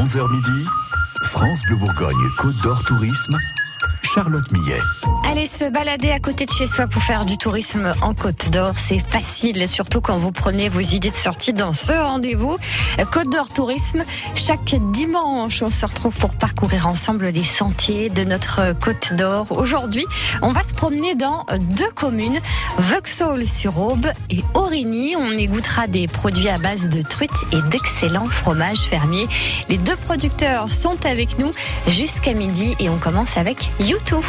11h midi, France Bleu Bourgogne Côte d'Or Tourisme Charlotte Millet. Allez se balader à côté de chez soi pour faire du tourisme en Côte d'Or, c'est facile, surtout quand vous prenez vos idées de sortie dans ce rendez-vous. Côte d'Or Tourisme, chaque dimanche, on se retrouve pour parcourir ensemble les sentiers de notre Côte d'Or. Aujourd'hui, on va se promener dans deux communes, Vauxhall-sur-Aube et Origny. On y goûtera des produits à base de truites et d'excellents fromages fermiers. Les deux producteurs sont avec nous jusqu'à midi et on commence avec You tout.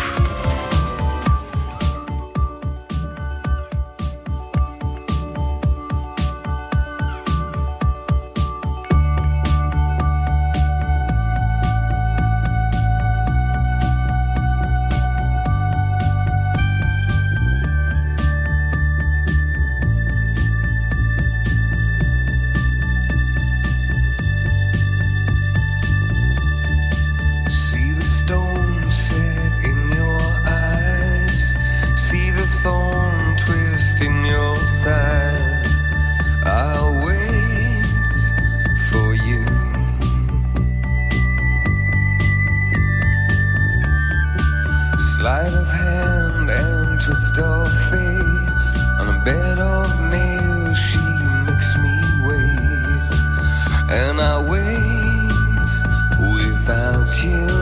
And I wait without you?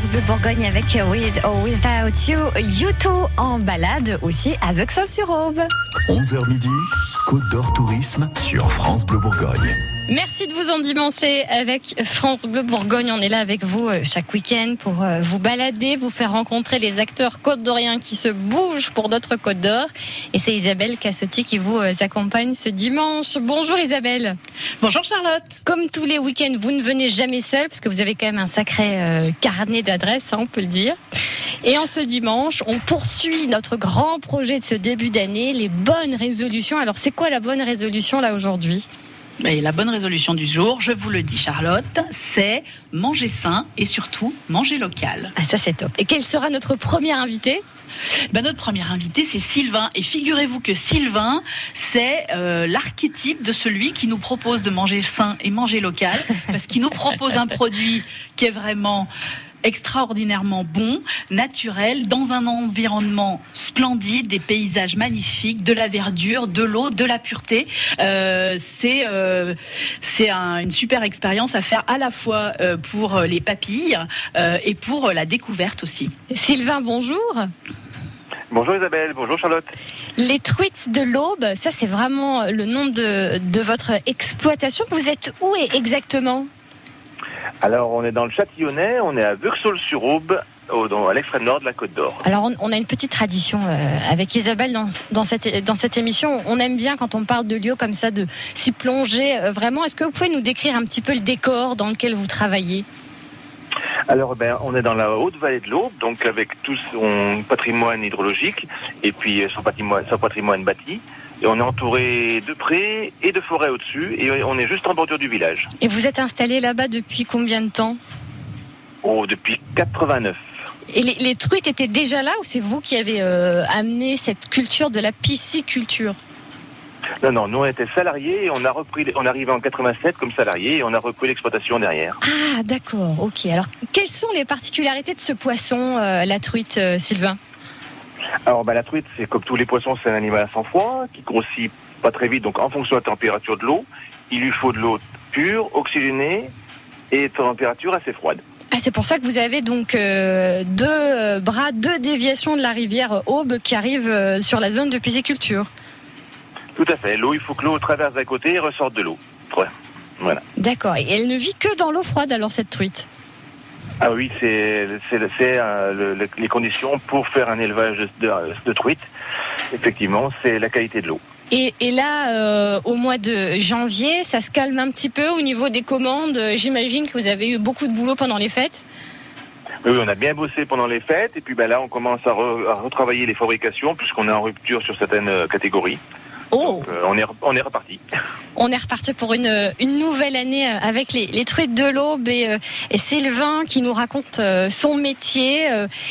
France Bleu Bourgogne avec With or Without You, YouTube en balade aussi avec Sol sur Aube. 11h midi, Côte d'Or Tourisme sur France Bleu Bourgogne. Merci de vous endimancher avec France Bleu Bourgogne. On est là avec vous euh, chaque week-end pour euh, vous balader, vous faire rencontrer les acteurs côte d'Orient qui se bougent pour notre Côte d'Or. Et c'est Isabelle Cassotti qui vous euh, accompagne ce dimanche. Bonjour Isabelle. Bonjour Charlotte. Comme tous les week-ends, vous ne venez jamais seul parce que vous avez quand même un sacré carnet d'adresses, hein, on peut le dire. Et en ce dimanche, on poursuit notre grand projet de ce début d'année, les bonnes résolutions. Alors c'est quoi la bonne résolution là aujourd'hui? Et la bonne résolution du jour, je vous le dis Charlotte, c'est manger sain et surtout manger local. Ah ça c'est top. Et quel sera notre premier invité? Ben, notre premier invité, c'est Sylvain. Et figurez-vous que Sylvain, c'est euh, l'archétype de celui qui nous propose de manger sain et manger local, parce qu'il nous propose un produit qui est vraiment extraordinairement bon, naturel, dans un environnement splendide, des paysages magnifiques, de la verdure, de l'eau, de la pureté. Euh, c'est euh, c'est une super expérience à faire à la fois euh, pour les papilles et pour la découverte aussi. Sylvain, bonjour. Bonjour Isabelle, bonjour Charlotte. Les truites de l'Aube, ça c'est vraiment le nom de, de votre exploitation. Vous êtes où exactement? Alors, on est dans le Châtillonnais, on est à Vursol-sur-Aube, à l'extrême nord de la Côte d'Or. Alors, on, a une petite tradition euh, avec Isabelle dans, dans, cette, dans cette émission. On aime bien quand on parle de lieux comme ça, de s'y plonger euh, vraiment. Est-ce que vous pouvez nous décrire un petit peu le décor dans lequel vous travaillez? Alors, ben, on est dans la haute vallée de l'Aube, donc avec tout son patrimoine hydrologique et puis son patrimoine, son patrimoine bâti. Et on est entouré de prés et de forêts au-dessus. Et on est juste en bordure du village. Et vous êtes installé là-bas depuis combien de temps? Oh, depuis 89. Et les, truites étaient déjà là ou c'est vous qui avez euh, amené cette culture de la pisciculture? Non, non, nous on était salariés et on a repris, on arrivé en 87 comme salariés et on a repris l'exploitation derrière. Ah, d'accord, ok. Alors, quelles sont les particularités de ce poisson, euh, la truite, euh, Sylvain? Alors bah, la truite, c'est comme tous les poissons, c'est un animal à sang froid qui grossit pas très vite. Donc en fonction de la température de l'eau, il lui faut de l'eau pure, oxygénée et de température assez froide. Ah, c'est pour ça que vous avez donc euh, deux euh, bras, deux déviations de la rivière Aube qui arrivent euh, sur la zone de pisciculture. Tout à fait. L'eau, il faut que l'eau traverse à côté et ressorte de l'eau. Voilà. D'accord. Et elle ne vit que dans l'eau froide alors cette truite? Ah oui, c'est euh, les conditions pour faire un élevage de, de truites. Effectivement, c'est la qualité de l'eau. Et, là, euh, au mois de janvier, ça se calme un petit peu au niveau des commandes. J'imagine que vous avez eu beaucoup de boulot pendant les fêtes. Oui, on a bien bossé pendant les fêtes. Et puis ben là, on commence à, à retravailler les fabrications puisqu'on est en rupture sur certaines euh, catégories. Oh. Euh, on, est, on est reparti. On est reparti pour une, une nouvelle année euh, avec les, les truites de l'Aube et, euh, et, Sylvain qui nous raconte son métier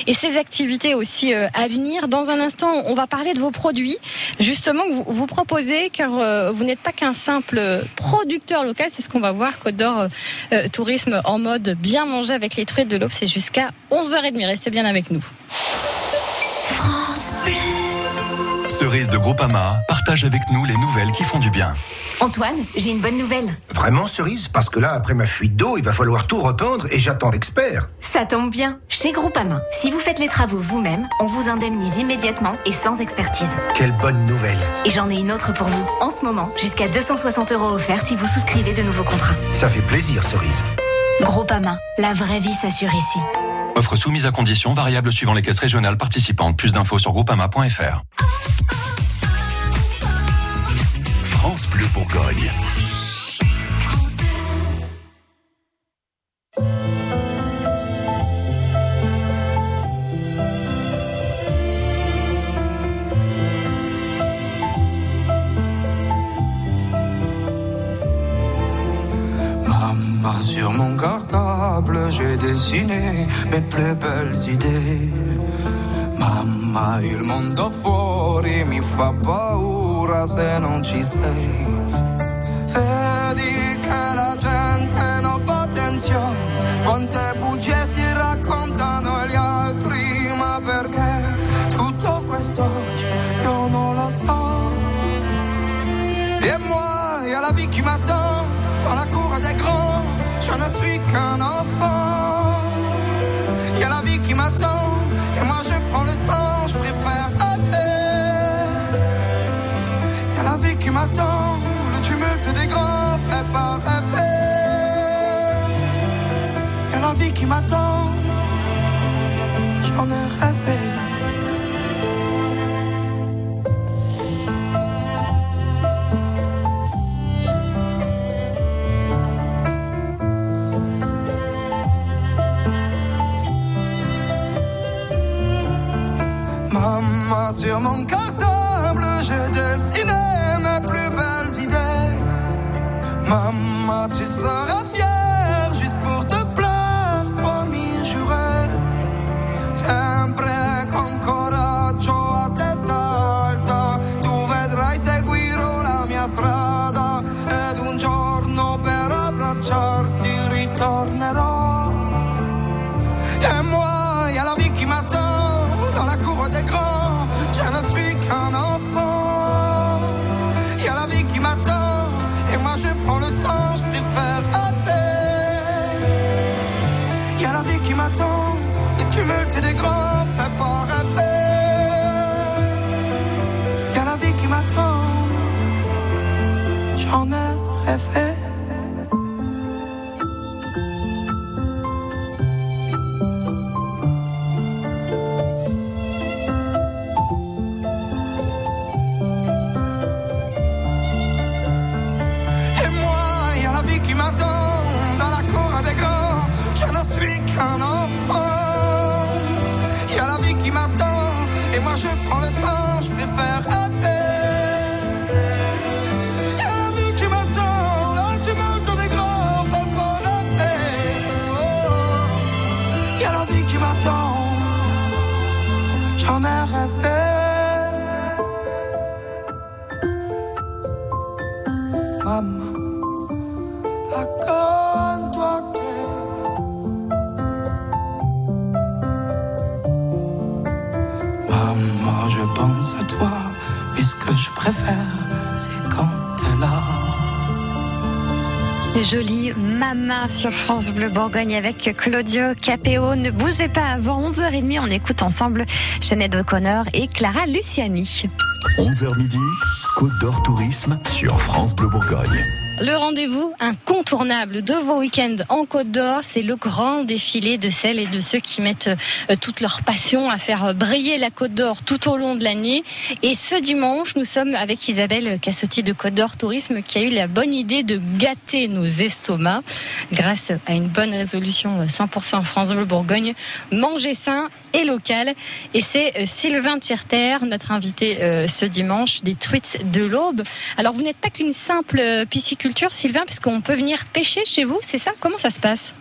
et ses activités aussi à venir. Dans un instant, on va parler de vos produits, justement, que vous, vous proposez, car vous n'êtes pas qu'un simple producteur local, c'est ce qu'on va voir, Côte d'Or Tourisme en mode bien manger avec les truites de l'Aube, c'est jusqu'à 11h30. Restez bien avec nous. France Cerise de Groupama partage avec nous les nouvelles qui font du bien. Antoine, j'ai une bonne nouvelle. Vraiment, Cerise? Parce que là, après ma fuite d'eau, il va falloir tout repeindre et j'attends l'expert. Ça tombe bien. Chez Groupama, si vous faites les travaux vous-même, on vous indemnise immédiatement et sans expertise. Quelle bonne nouvelle. Et j'en ai une autre pour vous. En ce moment, jusqu'à 260 euros offerts si vous souscrivez de nouveaux contrats. Ça fait plaisir, Cerise. Groupama, la vraie vie s'assure ici. Offre soumise à conditions variables suivant les caisses régionales participantes. Plus d'infos sur groupama.fr. France Bleu Bourgogne. Sur mon cartable, j'ai dessiné mes plus belles idées. Mamma, il mondo fuori mi fa paura se non ci sei. Vedi che la gente non fa attenzione, quante bugie si raccontano gli altri, ma perché tutto questo oggi io non lo so. Et moi, la vie qui m'attend je ne suis qu'un enfant. y a la vie qui m'attend. Et moi je prends le temps, je préfère rêver. Y a la vie qui m'attend, le tumulte des grands fait pas rêver. Y a la vie qui m'attend, j'en ai rêvé. Sur mon cartable, je dessinais mes plus belles idées. Maman, tu seras ne suis Jolie Mama sur France Bleu Bourgogne avec Claudio Capéo. Ne bougez pas avant 11h30. On écoute ensemble Jeannette O'Connor et Clara Luciani. 11h midi, Côte d'Or Tourisme sur France Bleu Bourgogne. Le rendez-vous incontournable de vos week-ends en Côte d'Or, c'est le grand défilé de celles et de ceux qui mettent euh, toute leur passion à faire briller la Côte d'Or tout au long de l'année. Et ce dimanche, nous sommes avec Isabelle Cassotti de Côte d'Or Tourisme qui a eu la bonne idée de gâter nos estomacs grâce à une bonne résolution 100% France Bleu Bourgogne. Manger sain et local. Et c'est euh, Sylvain Tierter, notre invité euh, ce dimanche des truites de l'Aube. Alors vous n'êtes pas qu'une simple euh, pisciculture, Sylvain, puisqu'on peut venir pêcher chez vous, c'est ça? Comment ça se passe?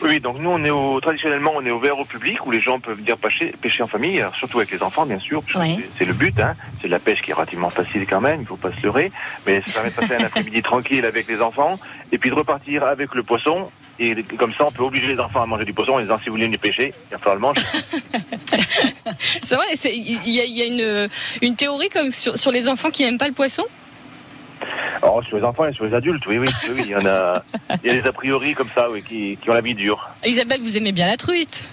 Oui, donc nous, on est au, traditionnellement, on est ouvert au public où les gens peuvent venir pêcher, pêcher en famille, surtout avec les enfants, bien sûr. Ouais. c'est- le but, hein. C'est de la pêche qui est relativement facile quand même, il faut pas se leurrer. Mais ça permet de passer un après-midi tranquille avec les enfants et puis de repartir avec le poisson. Et comme ça, on peut obliger les enfants à manger du poisson en disant si vous voulez du pêcher, il va falloir le manger. C'est vrai, il y a, il y a une, une théorie comme sur, sur les enfants qui n'aiment pas le poisson? Alors, sur les enfants et sur les adultes, oui, oui, oui, oui, il y en a, il y a des a priori comme ça, oui, qui, qui ont la vie dure. Isabelle, vous aimez bien la truite?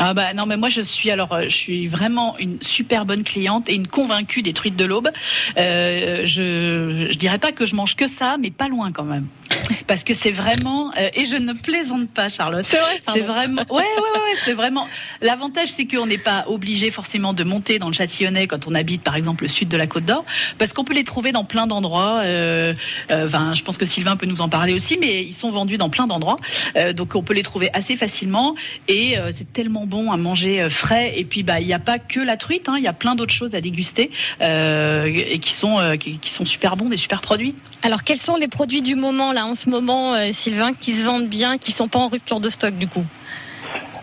Ah bah non mais moi je suis alors euh, je suis vraiment une super bonne cliente et une convaincue des truites de l'aube. Euh, je je dirais pas que je mange que ça mais pas loin quand même. Parce que c'est vraiment euh, et je ne plaisante pas Charlotte. C'est vrai C'est vraiment ouais ouais ouais, ouais, c'est vraiment l'avantage c'est qu'on n'est pas obligé forcément de monter dans le Châtillonnais quand on habite par exemple le sud de la Côte d'Or parce qu'on peut les trouver dans plein d'endroits euh, euh, enfin je pense que Sylvain peut nous en parler aussi mais ils sont vendus dans plein d'endroits Euh, donc on peut les trouver assez facilement et euh, c'est tellement bon à manger euh, frais et puis bah il n'y a pas que la truite hein, il y a plein d'autres choses à déguster euh, et qui sont euh, qui, qui sont super bons des super produits Alors quels sont les produits du moment là en ce moment, euh, Sylvain, qui se vendent bien, qui sont pas en rupture de stock du coup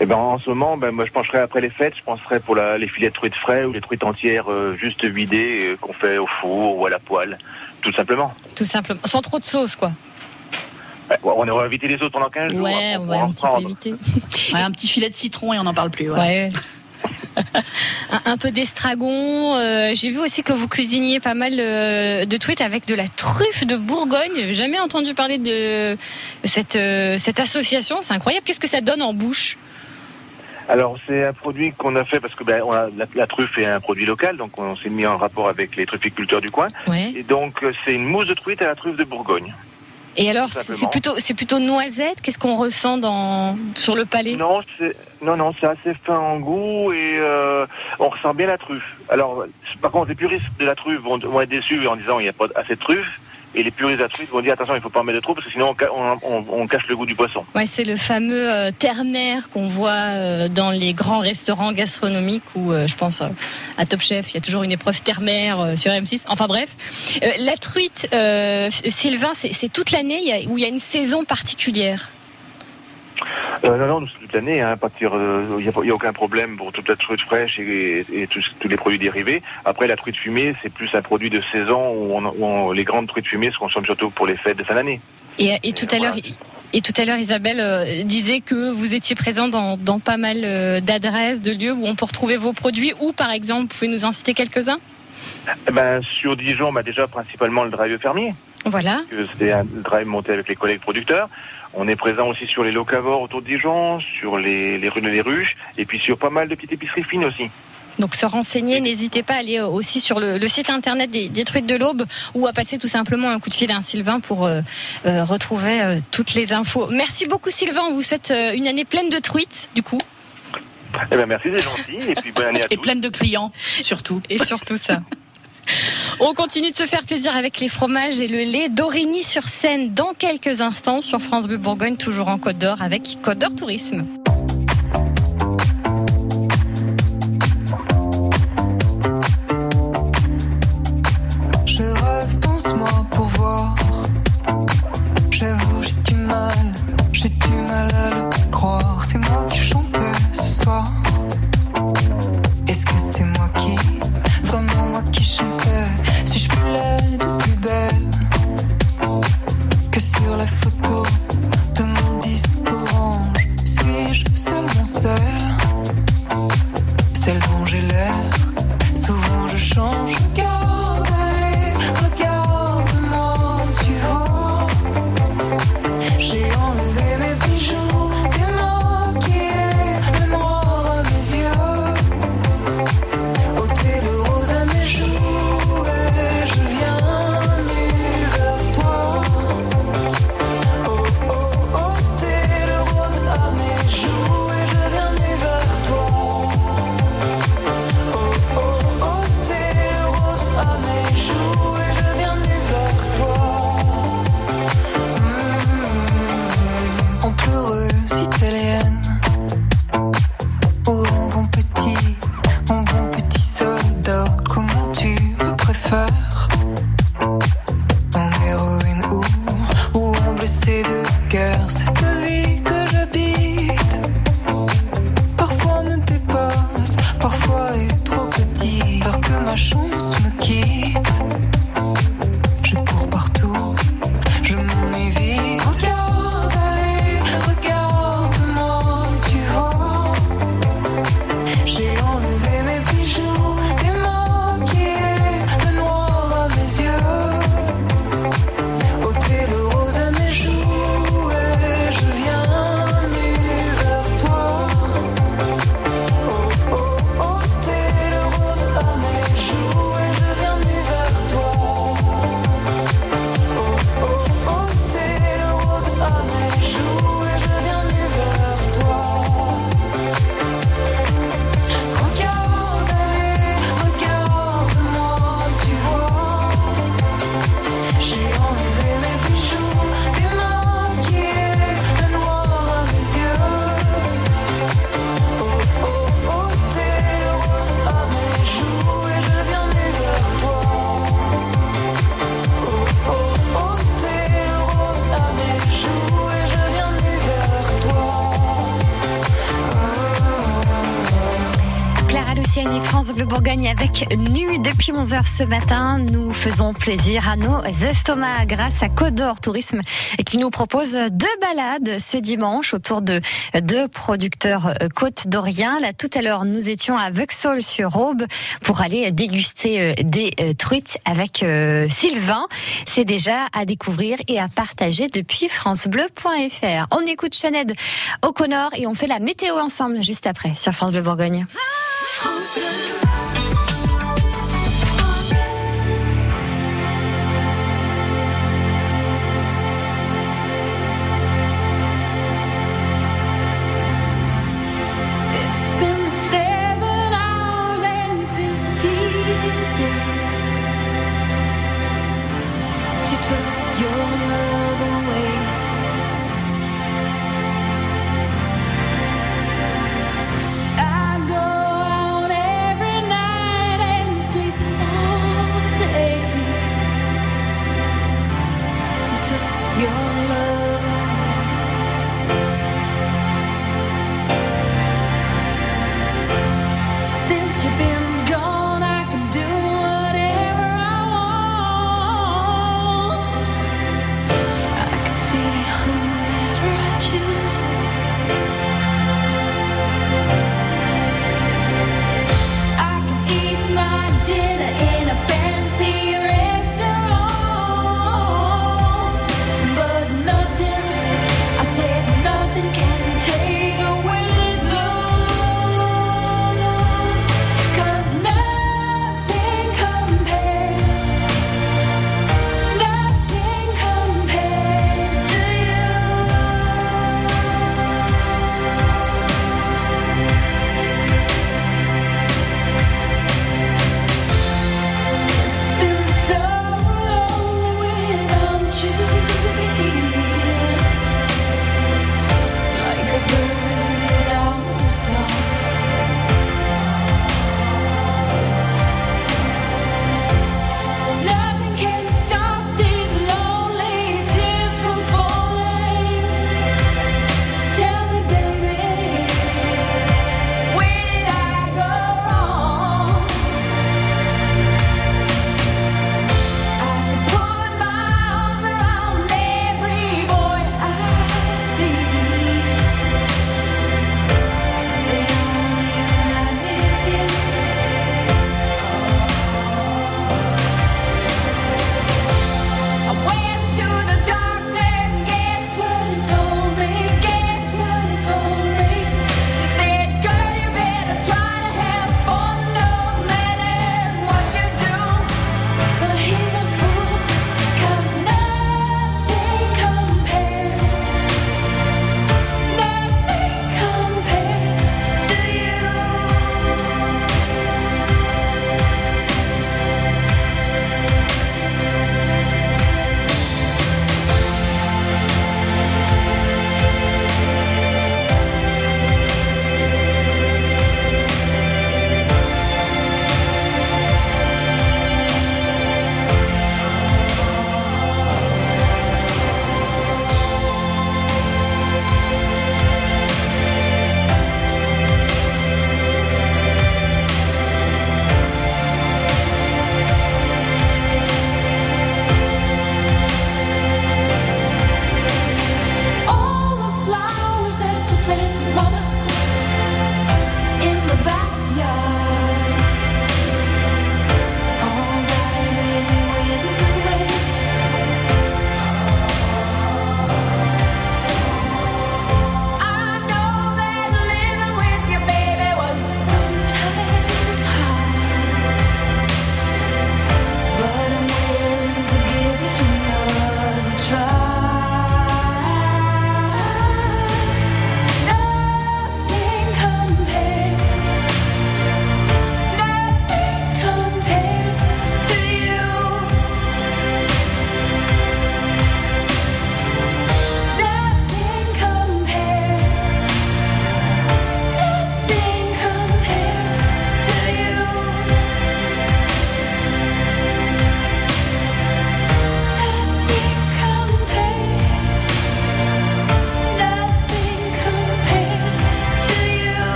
Et ben en ce moment, ben moi je pencherai après les fêtes, je penserai pour la, les filets de truites frais ou les truites entières euh, juste vidées euh, qu'on fait au four ou à la poêle, tout simplement. Tout simplement, sans trop de sauce quoi. Ouais, on aurait évité les autres pendant 15 jours. Ouais, après, on on va un petit peu éviter. Ouais, un petit filet de citron et on n'en parle plus voilà. Ouais. un, un peu d'estragon. euh, J'ai vu aussi que vous cuisiniez pas mal euh, de truites avec de la truffe de Bourgogne. Jamais entendu parler de cette, euh, cette association. C'est incroyable. Qu'est-ce que ça donne en bouche? Alors c'est un produit qu'on a fait parce que ben, on a- la, la truffe est un produit local, donc on s'est mis en rapport avec les trufficulteurs du coin. Ouais. Et donc c'est une mousse de truite à la truffe de Bourgogne. Et alors, c'est plutôt, c'est plutôt noisette? Qu'est-ce qu'on ressent dans, sur le palais? Non, c'est non, non, c'est assez fin en goût et euh, on ressent bien la truffe. Alors, par contre, les puristes de la truffe vont, vont être déçus en disant il n'y a pas assez de truffe. Et les puristes truffe vont dire attention, il faut pas en mettre trop parce que sinon on, on- on- cache le goût du poisson. Ouais, c'est le fameux euh, terre-mer qu'on voit euh, dans les grands restaurants gastronomiques où euh, je pense euh, à Top Chef, il y a toujours une épreuve terre-mer sur M6. Enfin bref, la truite, Sylvain, c'est toute l'année où il y a une saison particulière? Euh, non, non, nous, c'est toute l'année. Hein, à partir, euh, il n'y a, il aucun problème pour toute la truite fraîche et, et tous, tous les produits dérivés. Après, la truite fumée, c'est plus un produit de saison où, on- où on- les grandes truites fumées se consomment surtout pour les fêtes de fin d'année. Et, et tout à l'heure. Et tout à l'heure, Isabelle euh, disait que vous étiez présent dans, dans pas mal d'adresses, de lieux où on peut retrouver vos produits. Ou, par exemple, vous pouvez nous en citer quelques-uns? Eh ben, sur Dijon, bah, déjà principalement le drive fermier. Voilà. c'est un drive monté avec les collègues producteurs. On est présent aussi sur les locavores autour de Dijon, sur les, les rues de les Ruches, et puis sur pas mal de petites épiceries fines aussi. Donc se renseigner, n'hésitez pas à aller euh, aussi sur le, le site internet des, des truites de l'Aube ou à passer tout simplement un coup de fil à un Sylvain pour euh, euh, retrouver euh, toutes les infos. Merci beaucoup Sylvain, on vous souhaite euh, une année pleine de truites du coup Eh ben merci, c'est gentil, et puis bonne année à Et tous. pleine de clients, surtout. et surtout ça. On continue de se faire plaisir avec les fromages et le lait d'Origny sur Seine dans quelques instants sur France Bleu Bourgogne, toujours en Côte d'Or avec Côte d'Or Tourisme. Avec Nu depuis 11h ce matin. Nous faisons plaisir à nos estomacs grâce à Codor Tourisme qui nous propose deux balades ce dimanche autour de deux producteurs côte d'Orient. Là, tout à l'heure, nous étions à Vexol sur Aube pour aller déguster euh, des euh, truites avec euh, Sylvain. C'est déjà à découvrir et à partager depuis francebleu.fr. On écoute Chaned O'Connor et on fait la météo ensemble juste après sur France Bleu Bourgogne.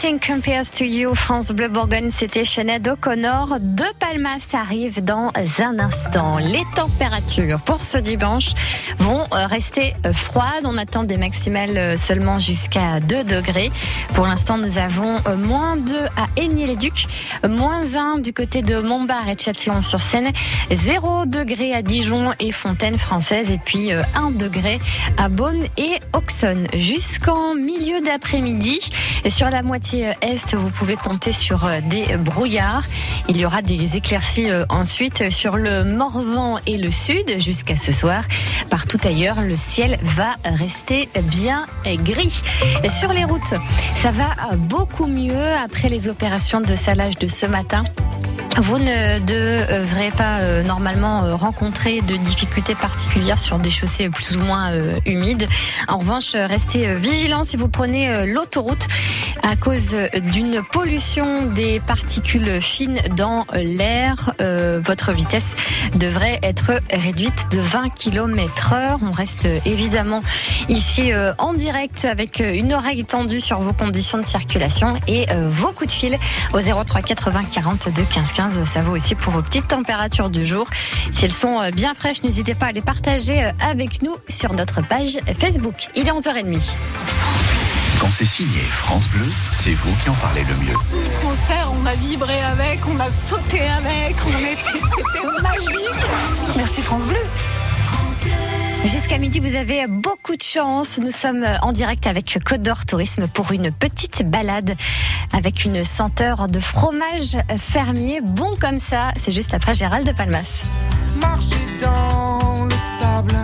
Nothing compares to you, France Bleu Bourgogne, c'était Sinead O'Connor. De Palmas arrive dans un instant. Les températures pour ce dimanche vont euh, rester euh, froides. On attend des maximales euh, seulement jusqu'à 2 degrés. Pour l'instant, nous avons moins 2 à Aigny-les-Ducs, moins 1 du côté de Montbard et Châtillon-sur-Seine, 0 degré à Dijon et Fontaine française, et puis 1 degré à Beaune et Auxonne. Jusqu'en milieu d'après-midi, sur la moitié est, vous pouvez compter sur euh, des brouillards. Il y aura des éclaircies euh, ensuite sur le Morvan et le sud jusqu'à ce soir. Partout ailleurs, le ciel va rester bien gris. Sur les routes, ça va beaucoup mieux après les opérations de salage de ce matin. Vous ne devrez pas euh, normalement euh, rencontrer de difficultés particulières sur des chaussées plus ou moins euh, humides. En revanche, restez vigilants si vous prenez l'autoroute à cause d'une pollution des particules fines dans l'air. votre vitesse devrait être réduite de 20 km heure. On reste évidemment ici en direct avec une oreille tendue sur vos conditions de circulation et vos coups de fil au 03 80 42 15 15 ça vaut aussi pour vos petites températures du jour. Si elles sont euh, bien fraîches, n'hésitez pas à les partager euh, avec nous sur notre page Facebook. Il est 11h30. Quand c'est signé France Bleu, c'est vous qui en parlez le mieux. Le concert, on a vibré avec, on a sauté avec, on c'était magique. Merci France Bleu. Jusqu'à midi, vous avez beaucoup de chance. Nous sommes en direct avec Côte d'Or Tourisme pour une petite balade avec une senteur de fromage fermier bon comme ça. C'est juste après Gérald de Palmas. Marcher dans le sable,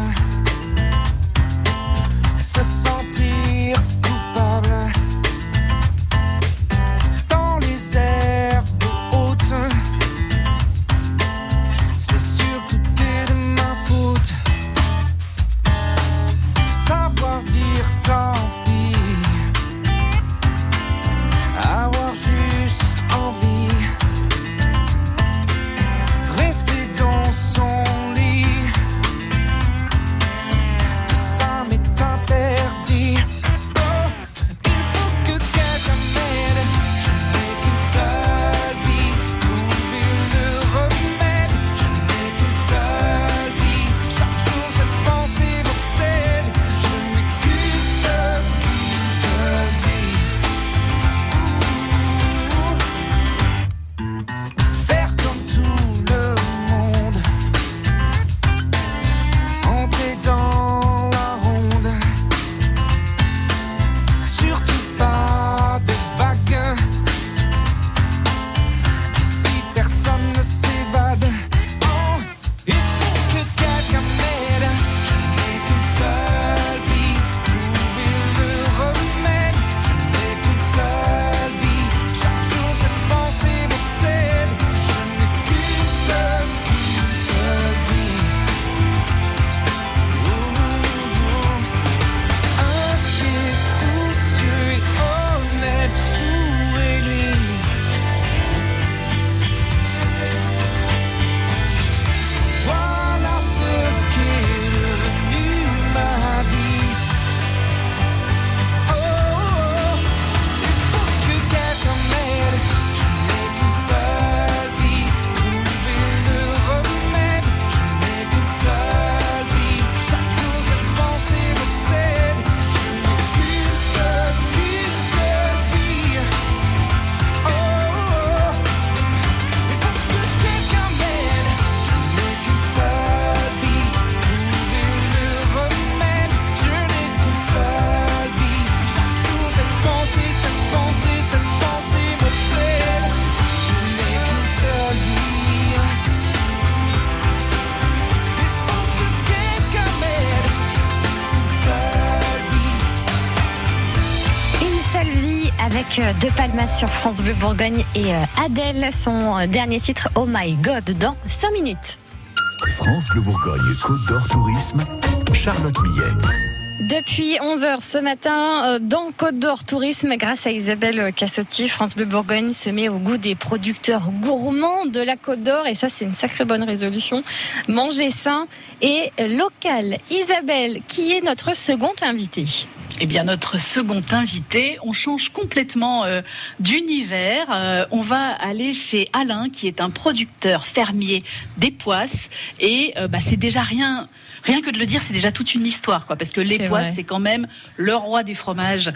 De Palmas sur France Bleu Bourgogne et euh, Adèle, son euh, dernier titre Oh My God dans 5 minutes. France Bleu Bourgogne, Côte d'Or Tourisme, Charlotte Millet. Depuis 11h ce matin, euh, dans Côte d'Or Tourisme, grâce à Isabelle Cassotti, France Bleu Bourgogne se met au goût des producteurs gourmands de la Côte d'Or. Et ça, c'est une sacrée bonne résolution. Manger sain et local. Isabelle, qui est notre second invité eh bien, notre second invité, on change complètement euh, d'univers. Euh, on va aller chez Alain, qui est un producteur fermier des poisses. Et bah, c'est déjà rien, rien que de le dire, c'est déjà toute une histoire, quoi. Parce que les poisses, c'est quand même le roi des fromages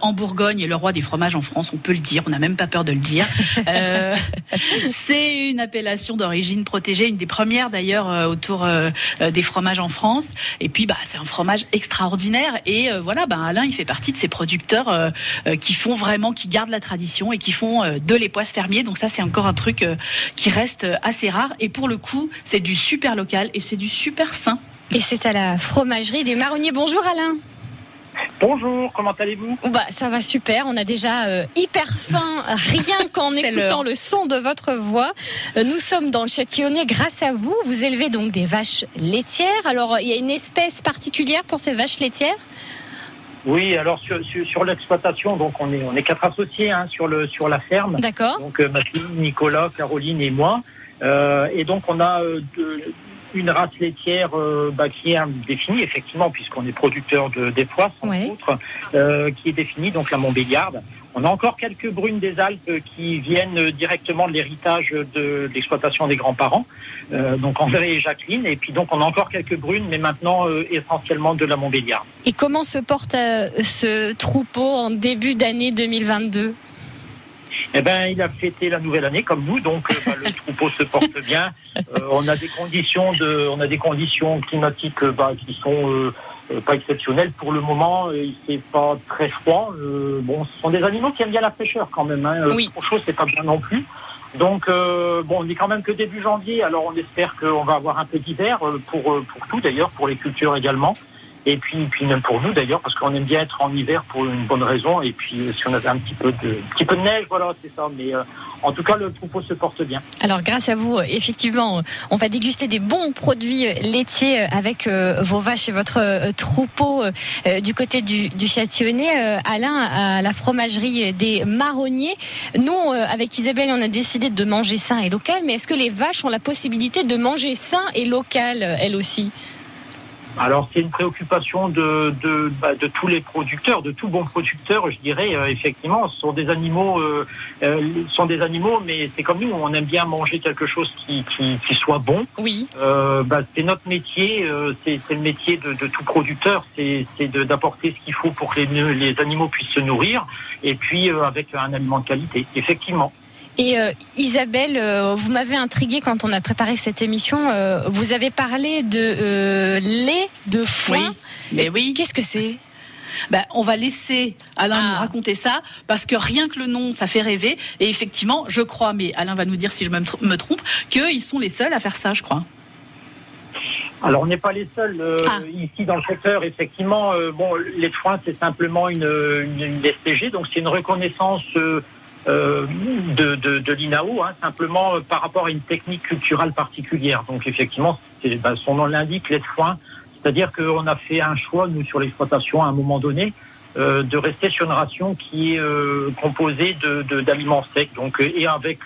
en Bourgogne et le roi des fromages en France. On peut le dire, on n'a même pas peur de le dire. c'est une appellation d'origine protégée, une des premières d'ailleurs autour des fromages en France. Et puis, bah, c'est un fromage extraordinaire. Et voilà, bah, Alain, il fait partie de ces producteurs euh, euh, qui font vraiment, qui gardent la tradition et qui font euh, de l'époisse fermier. Donc ça, c'est encore un truc qui reste assez rare. Et pour le coup, c'est du super local et c'est du super sain. Et c'est à la fromagerie des Marronniers. Bonjour Alain. Bonjour, comment allez-vous? Bah, Ça va super, on a déjà hyper faim, rien qu'en écoutant le son de votre voix. nous sommes dans le Châtillonnais grâce à vous. Vous élevez donc des vaches laitières. Alors, il y a une espèce particulière pour ces vaches laitières? Oui, alors sur, sur, sur l'exploitation, donc on est on est quatre associés hein, sur le sur la ferme. D'accord. Donc euh, Nicolas, Caroline et moi. Euh, et donc on a euh, une race laitière euh, bah, qui est définie effectivement puisqu'on est producteur de des entre autres, euh, qui est définie donc la Montbéliarde. On a encore quelques brunes des Alpes qui viennent directement de l'héritage de, l'exploitation des grands-parents, euh, donc André et Jacqueline. Et puis donc on a encore quelques brunes, mais maintenant euh, essentiellement de la Montbéliarde. Et comment se porte euh, ce troupeau en début d'année 2022 eh ben, il a fêté la nouvelle année comme nous, donc bah, le troupeau se porte bien. on a des conditions de, on a des conditions climatiques bah, qui sont euh, pas exceptionnel. Pour le moment, euh, il fait pas très froid. Euh, bon, ce sont des animaux qui aiment bien la fraîcheur quand même. Hein. Oui. Trop chaud, c'est pas bien non plus. Donc, bon, on est quand même que début janvier, alors on espère qu'on va avoir un peu d'hiver pour, pour tout d'ailleurs, pour les cultures également. Et puis, puis même pour nous d'ailleurs, parce qu'on aime bien être en hiver pour une bonne raison. Et puis, si on avait un petit peu de, petit peu de neige, voilà, c'est ça. Mais euh, en tout cas, le troupeau se porte bien. Alors, grâce à vous, effectivement, on va déguster des bons produits laitiers avec euh, vos vaches et votre euh, troupeau du côté du, du. Alain, à la fromagerie des Marronniers. Nous, avec Isabelle, on a décidé de manger sain et local. Mais est-ce que les vaches ont la possibilité de manger sain et local, elles aussi? Alors c'est une préoccupation de, de, bah, de, tous les producteurs, de tout bon producteur, je dirais euh, effectivement. Ce sont des animaux, euh, euh, sont des animaux, mais c'est comme nous, on aime bien manger quelque chose qui, qui, qui soit bon. Oui. Euh, bah, c'est notre métier, euh, c'est le métier de, de tout producteur, c'est d'apporter ce qu'il faut pour que les, les animaux puissent se nourrir, et puis avec un aliment de qualité, effectivement. Et euh, Isabelle, euh, vous m'avez intrigué quand on a préparé cette émission. Euh, vous avez parlé de lait de foin. Oui, mais oui. Qu'est-ce que c'est? Ben, on va laisser Alain nous ah. raconter ça parce que rien que le nom, ça fait rêver. Et effectivement, je crois, mais Alain va nous dire si je me trompe, qu'ils sont les seuls à faire ça, je crois. Alors on n'est pas les seuls ah. ici dans le secteur. Effectivement, bon, les foins c'est simplement une, une, SPG, donc c'est une reconnaissance euh, de, de, de l'INAO, hein, simplement euh, par rapport à une technique culturelle particulière. Donc effectivement, ben, son nom l'indique, les foin c'est-à-dire qu'on a fait un choix, nous, sur l'exploitation à un moment donné, euh, de rester sur une ration qui est euh, composée d'aliments de, secs, donc et avec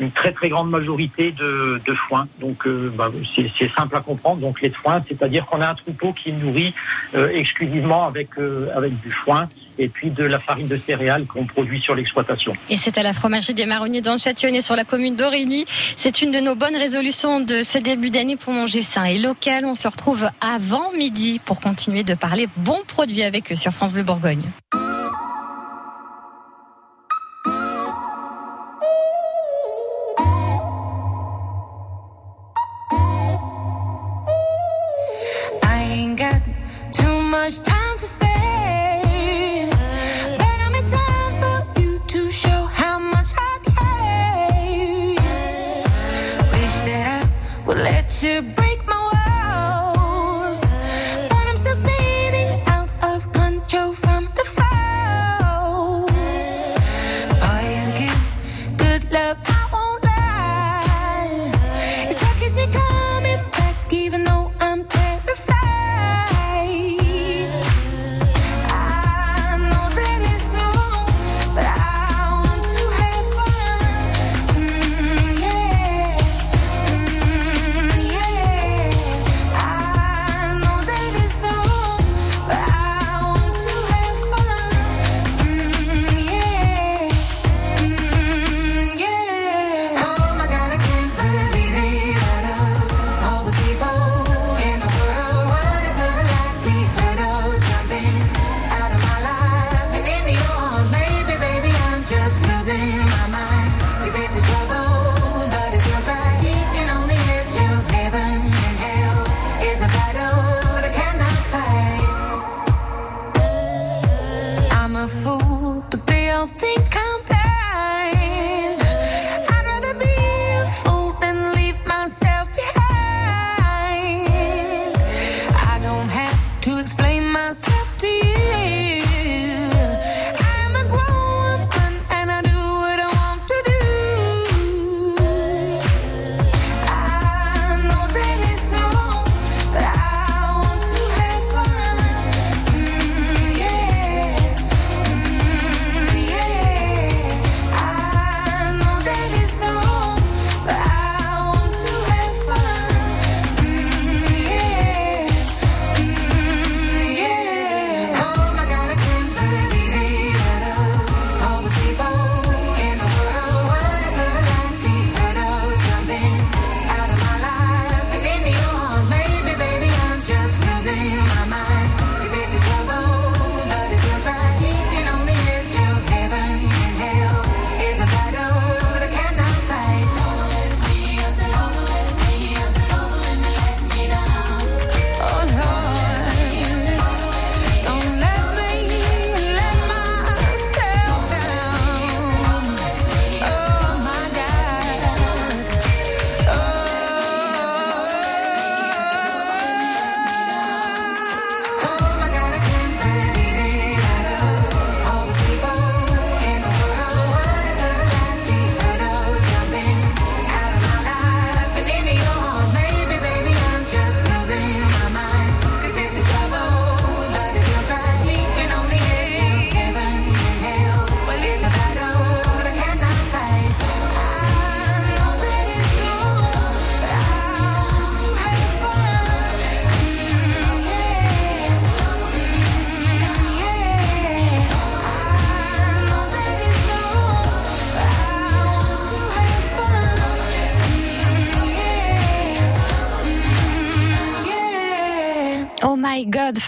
une très très grande majorité de, de foin. Donc bah, c'est simple à comprendre. Donc les foins, c'est-à-dire qu'on a un troupeau qui est nourri exclusivement avec avec du foin et puis de la farine de céréales qu'on produit sur l'exploitation. Et c'est à la fromagerie des Marronniers dans le Châtillonnais sur la commune d'Aurélie. C'est une de nos bonnes résolutions de ce début d'année pour manger sain et local. On se retrouve avant midi pour continuer de parler bons produits avec eux sur France Bleu Bourgogne. fool.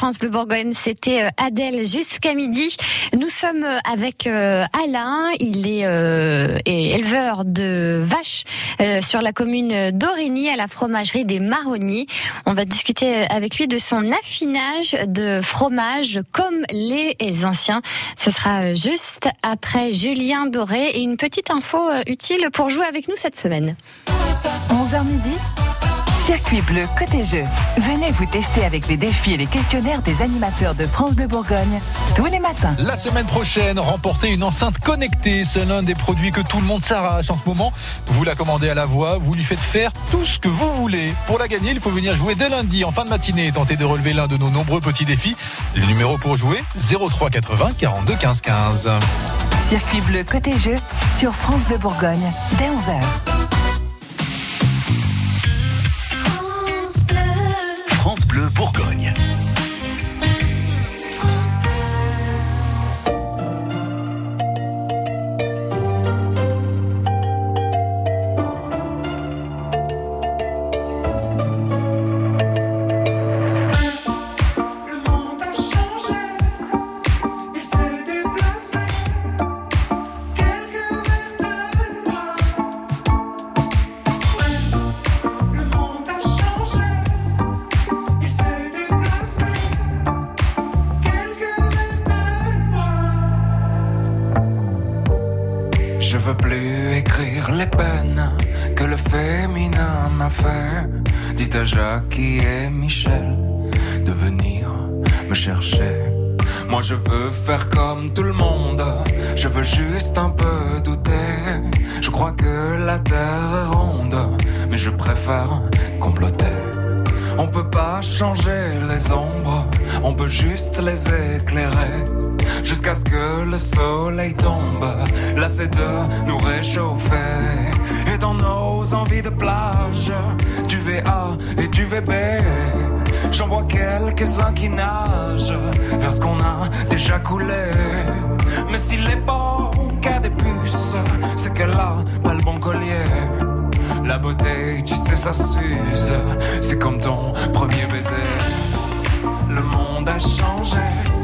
France Bleu Bourgogne, c'était euh, Adèle jusqu'à midi. Nous sommes euh, avec euh, Alain, il est éleveur de vaches sur la commune d'Origny à la fromagerie des Marronniers. On va discuter avec lui de son affinage de fromage comme les anciens. Ce sera juste après Julien Doré et une petite info utile pour jouer avec nous cette semaine. 11h midi Circuit bleu côté jeu. Venez vous tester avec les défis et les questionnaires des animateurs de France Bleu Bourgogne tous les matins. La semaine prochaine, remportez une enceinte connectée. C'est l'un des produits que tout le monde s'arrache en ce moment. Vous la commandez à la voix, vous lui faites faire tout ce que vous voulez. Pour la gagner, il faut venir jouer dès lundi en fin de matinée et tenter de relever l'un de nos nombreux petits défis. Le numéro pour jouer 03 80 42 15 15. Circuit bleu côté jeu sur France Bleu Bourgogne dès 11h. J'en vois quelques-uns qui nagent vers ce qu'on a déjà coulé. Mais si l'époque a des puces, c'est qu'elle a pas le bon collier. La beauté, tu sais, ça s'use. C'est comme ton premier baiser. Le monde a changé.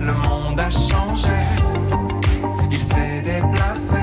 le monde a changé, il s'est déplacé.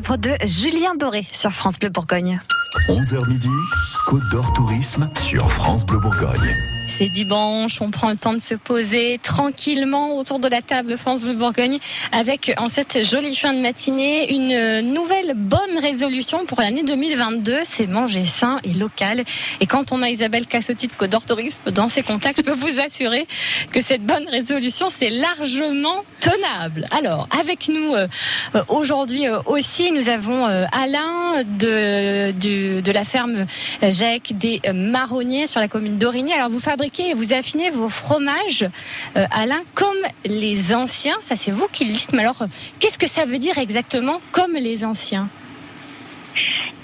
De Julien Doré sur France Bleu Bourgogne. 11h midi, Côte d'Or Tourisme sur France Bleu Bourgogne. C'est dimanche, on prend le temps de se poser tranquillement autour de la table France Bourgogne avec en cette jolie fin de matinée une nouvelle bonne résolution pour l'année 2022, c'est manger sain et local. Et quand on a Isabelle Cassotti de Côte d'Or Tourisme dans ses contacts, je peux vous assurer que cette bonne résolution c'est largement tenable. Alors, avec nous euh, aujourd'hui euh, aussi, nous avons euh, Alain de, de, de la ferme Jacques des Marronniers sur la commune d'Origny. Alors, vous fabriquez et vous affinez vos fromages, euh, Alain, comme les anciens. Ça, c'est vous qui le dites. Mais alors, qu'est-ce que ça veut dire exactement, comme les anciens?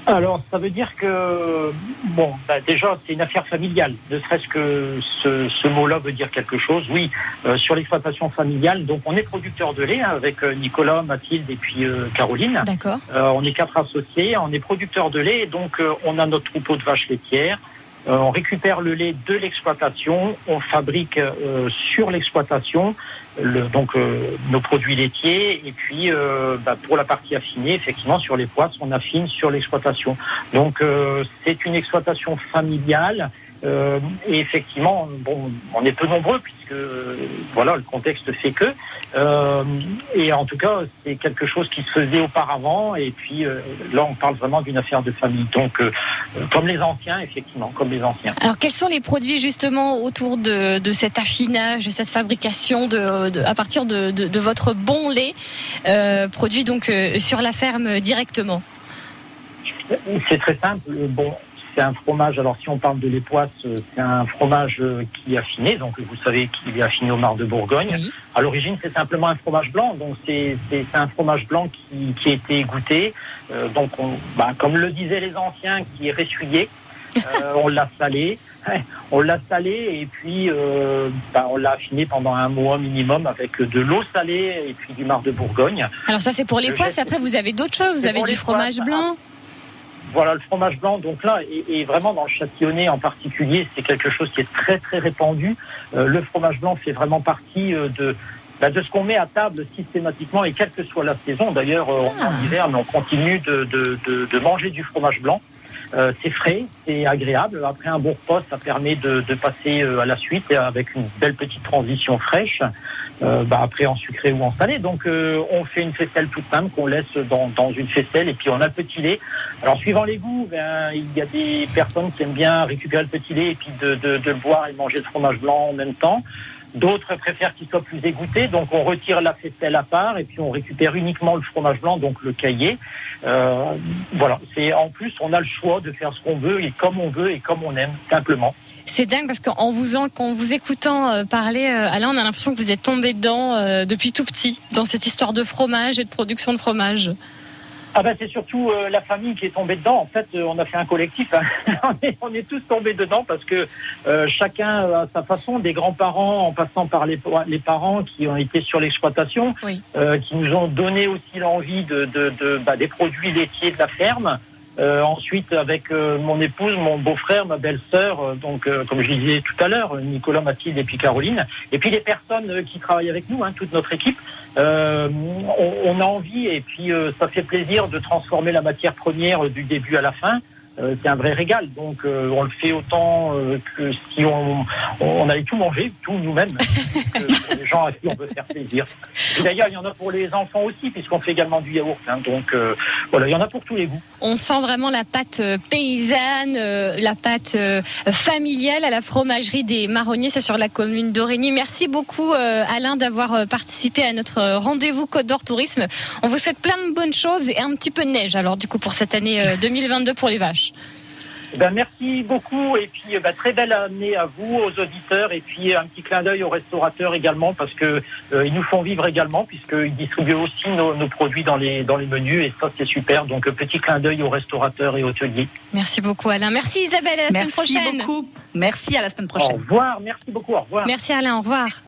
Alors, ça veut dire que, bon, bah, déjà, c'est une affaire familiale. Ne serait-ce que ce, ce mot-là veut dire quelque chose. Oui, euh, sur l'exploitation familiale, donc on est producteur de lait hein, avec euh, Nicolas, Mathilde et puis euh, Caroline. D'accord. Euh, on est quatre associés, on est producteur de lait, et donc on a notre troupeau de vaches laitières. Euh, on récupère le lait de l'exploitation, on fabrique euh, sur l'exploitation le- donc euh, nos produits laitiers et puis bah, pour la partie affinée, effectivement sur les poisses, on affine sur l'exploitation. Donc c'est une exploitation familiale. Euh, et effectivement, bon, on est peu nombreux puisque voilà le contexte fait que. Euh, et en tout cas, c'est quelque chose qui se faisait auparavant. Et puis euh, là, on parle vraiment d'une affaire de famille. Donc, comme les anciens, effectivement, comme les anciens. Alors, quels sont les produits justement autour de, de cet affinage, de cette fabrication de, de- à partir de, de- votre bon lait, produit donc sur la ferme directement? C'est très simple. Bon, c'est un fromage. Alors, si on parle de l'époisse, euh, c'est un fromage euh, qui est affiné. Donc, vous savez qu'il est affiné au mar de Bourgogne. À l'origine, c'est simplement un fromage blanc. Donc, c'est un fromage blanc qui, qui a été goûté. Euh, donc, on, bah, comme le disaient les anciens, qui est ressuyé. Euh, on l'a salé. On l'a salé et puis euh, bah, on l'a affiné pendant un mois minimum avec de l'eau salée et puis du mar de Bourgogne. Alors ça c'est pour les Le poisses, après vous avez d'autres choses, vous avez du fromage poisses. blanc. Voilà, le fromage blanc, donc là, et, et vraiment dans le châtillonnais en particulier, c'est quelque chose qui est très très répandu. Euh, le fromage blanc fait vraiment partie euh, de, bah, de ce qu'on met à table systématiquement et quelle que soit la saison. D'ailleurs, euh, est en hiver, mais on continue de, de, de, de manger du fromage blanc. Euh, c'est frais, c'est agréable. Après un bon repas, ça permet de, passer euh, à la suite avec une belle petite transition fraîche. Euh, bah, après en sucré ou en salé. Donc euh, on fait une faisselle toute simple qu'on laisse dans, une faisselle et puis on a le petit lait. Alors suivant les goûts, ben, il y a des personnes qui aiment bien récupérer le petit lait et puis de, de, de le boire et manger le fromage blanc en même temps. D'autres préfèrent qu'il soit plus égoutté, donc on retire la faisselle à part et puis on récupère uniquement le fromage blanc, donc le caillé. Euh, voilà, c'est en plus on a le choix de faire ce qu'on veut et comme on veut et comme on aime simplement. C'est dingue parce qu'en vous, en, vous écoutant euh, parler, euh, Alain, on a l'impression que vous êtes tombé dedans depuis tout petit, dans cette histoire de fromage et de production de fromage. Ah ben c'est surtout euh, la famille qui est tombée dedans. En fait, euh, on a fait un collectif. hein. on, est, on est tous tombés dedans parce que euh, chacun a sa façon. Des grands-parents, en passant par les, les parents qui ont été sur l'exploitation, euh, qui nous ont donné aussi l'envie de, de, de- bah, des produits laitiers de la ferme. Euh, ensuite, avec euh, mon épouse, mon beau-frère, ma belle-sœur, euh, donc euh, comme je disais tout à l'heure, Nicolas, Mathilde et puis Caroline, et puis les personnes euh, qui travaillent avec nous, hein, toute notre équipe, euh, on, on a envie et puis ça fait plaisir de transformer la matière première du début à la fin. Euh, c'est un vrai régal, donc euh, on le fait autant euh, que si on, on allait tout manger, tout nous-mêmes, pour les gens à qui on veut faire plaisir. Et d'ailleurs, il y en a pour les enfants aussi, puisqu'on fait également du yaourt. hein. donc euh, voilà, il y en a pour tous les goûts. On sent vraiment la pâte euh, paysanne, euh, la pâte euh, familiale à la fromagerie des Marronniers, c'est sur la commune d'Origny. Merci beaucoup euh, Alain d'avoir euh, participé à notre euh, rendez-vous Côte d'Or Tourisme. On vous souhaite plein de bonnes choses et un petit peu de neige alors du coup pour cette année euh, 2022 pour les vaches. Ben, merci beaucoup et puis ben, très belle année à vous, aux auditeurs et puis un petit clin d'œil aux restaurateurs également parce que euh, ils nous font vivre également puisqu'ils distribuent aussi nos, nos produits dans les dans les menus et ça c'est super. Donc euh, petit clin d'œil aux restaurateurs et hôteliers. Merci beaucoup Alain. Merci Isabelle, à la Merci semaine prochaine. beaucoup. Merci, à la semaine Au prochaine. revoir, merci beaucoup, au revoir. Merci Alain, au revoir.